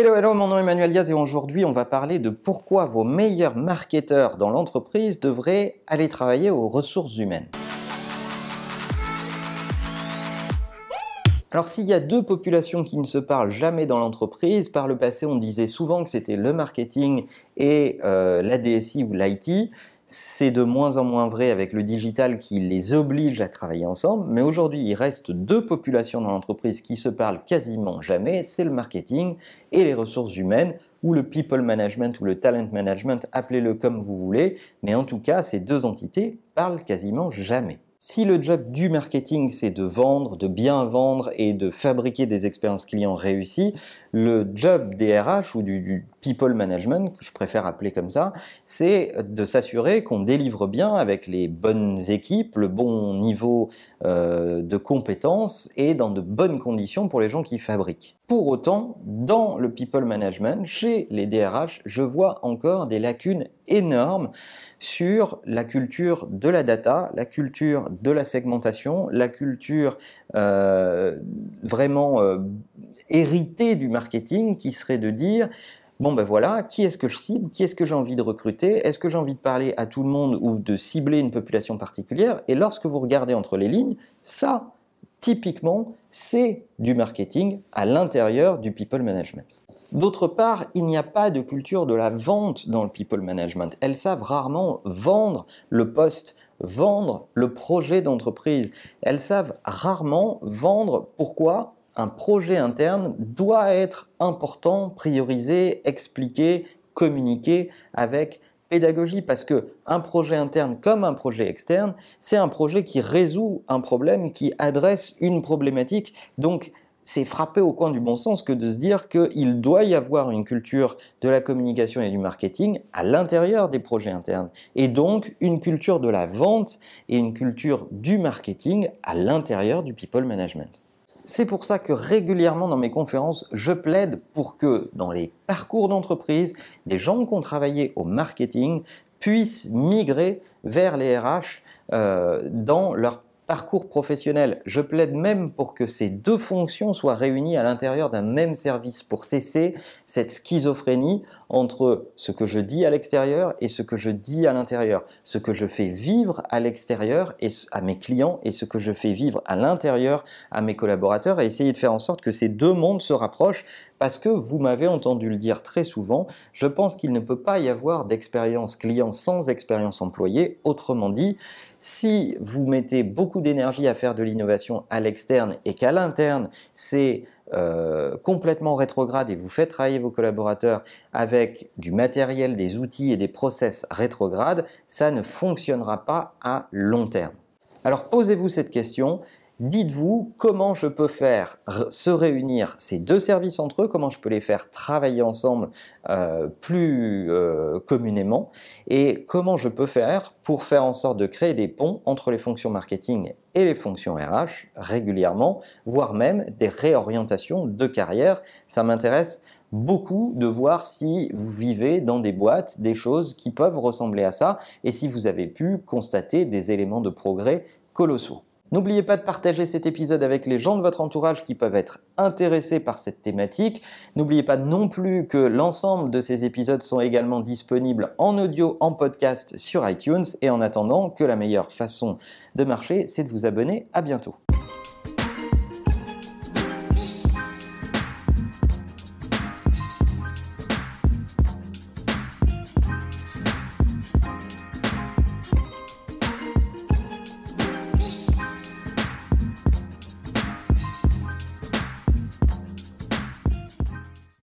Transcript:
Hello, hello, mon nom est Emmanuel Diaz et aujourd'hui on va parler de pourquoi vos meilleurs marketeurs dans l'entreprise devraient aller travailler aux ressources humaines. Alors s'il y a deux populations qui ne se parlent jamais dans l'entreprise, par le passé on disait souvent que c'était le marketing et euh, la DSI ou l'IT. C'est de moins en moins vrai avec le digital qui les oblige à travailler ensemble, mais aujourd'hui il reste deux populations dans l'entreprise qui se parlent quasiment jamais, c'est le marketing et les ressources humaines, ou le people management ou le talent management, appelez-le comme vous voulez, mais en tout cas ces deux entités parlent quasiment jamais. Si le job du marketing, c'est de vendre, de bien vendre et de fabriquer des expériences clients réussies, le job des RH ou du, people management, que je préfère appeler comme ça, c'est de s'assurer qu'on délivre bien avec les bonnes équipes, le bon niveau euh, de compétences et dans de bonnes conditions pour les gens qui fabriquent. Pour autant, dans le people management, chez les DRH, je vois encore des lacunes énormes sur la culture de la data, la culture de la segmentation, la culture euh, vraiment euh, héritée du marketing qui serait de dire bon ben voilà, qui est-ce que je cible, qui est-ce que j'ai envie de recruter, est-ce que j'ai envie de parler à tout le monde ou de cibler une population particulière, et lorsque vous regardez entre les lignes, ça, typiquement, c'est du marketing à l'intérieur du people management. D'autre part, il n'y a pas de culture de la vente dans le people management. Elles savent rarement vendre le poste, vendre le projet d'entreprise. Elles savent rarement vendre pourquoi un projet interne doit être important, priorisé, expliqué, communiqué avec pédagogie parce que un projet interne comme un projet externe, c'est un projet qui résout un problème, qui adresse une problématique. Donc c'est frapper au coin du bon sens que de se dire qu'il doit y avoir une culture de la communication et du marketing à l'intérieur des projets internes, et donc une culture de la vente et une culture du marketing à l'intérieur du people management. C'est pour ça que régulièrement dans mes conférences, je plaide pour que dans les parcours d'entreprise, des gens qui ont travaillé au marketing puissent migrer vers les RH euh, dans leur parcours professionnel. Je plaide même pour que ces deux fonctions soient réunies à l'intérieur d'un même service pour cesser cette schizophrénie entre ce que je dis à l'extérieur et ce que je dis à l'intérieur, ce que je fais vivre à l'extérieur et à mes clients et ce que je fais vivre à l'intérieur à mes collaborateurs et essayer de faire en sorte que ces deux mondes se rapprochent parce que vous m'avez entendu le dire très souvent, je pense qu'il ne peut pas y avoir d'expérience client sans expérience employée. Autrement dit, si vous mettez d'énergie à faire de l'innovation à l'externe et qu'à l'interne, c'est euh, complètement rétrograde et vous faites travailler vos collaborateurs avec du matériel, des outils et des process rétrogrades, ça ne fonctionnera pas à long terme. Alors posez-vous cette question, Dites-vous comment je peux faire se réunir ces deux services entre eux, comment je peux les faire travailler ensemble euh, plus euh, communément et comment je peux faire pour faire en sorte de créer des ponts entre les fonctions marketing et les fonctions RH régulièrement, voire même des réorientations de carrière. Ça m'intéresse beaucoup de voir si vous vivez dans des boîtes des choses qui peuvent ressembler à ça et si vous avez pu constater des éléments de progrès colossaux. N'oubliez pas de partager cet épisode avec les gens de votre entourage qui peuvent être intéressés par cette thématique. N'oubliez pas non plus que l'ensemble de ces épisodes sont également disponibles en audio, en podcast sur iTunes. Et en attendant, que la meilleure façon de marcher, c'est de vous abonner. À bientôt.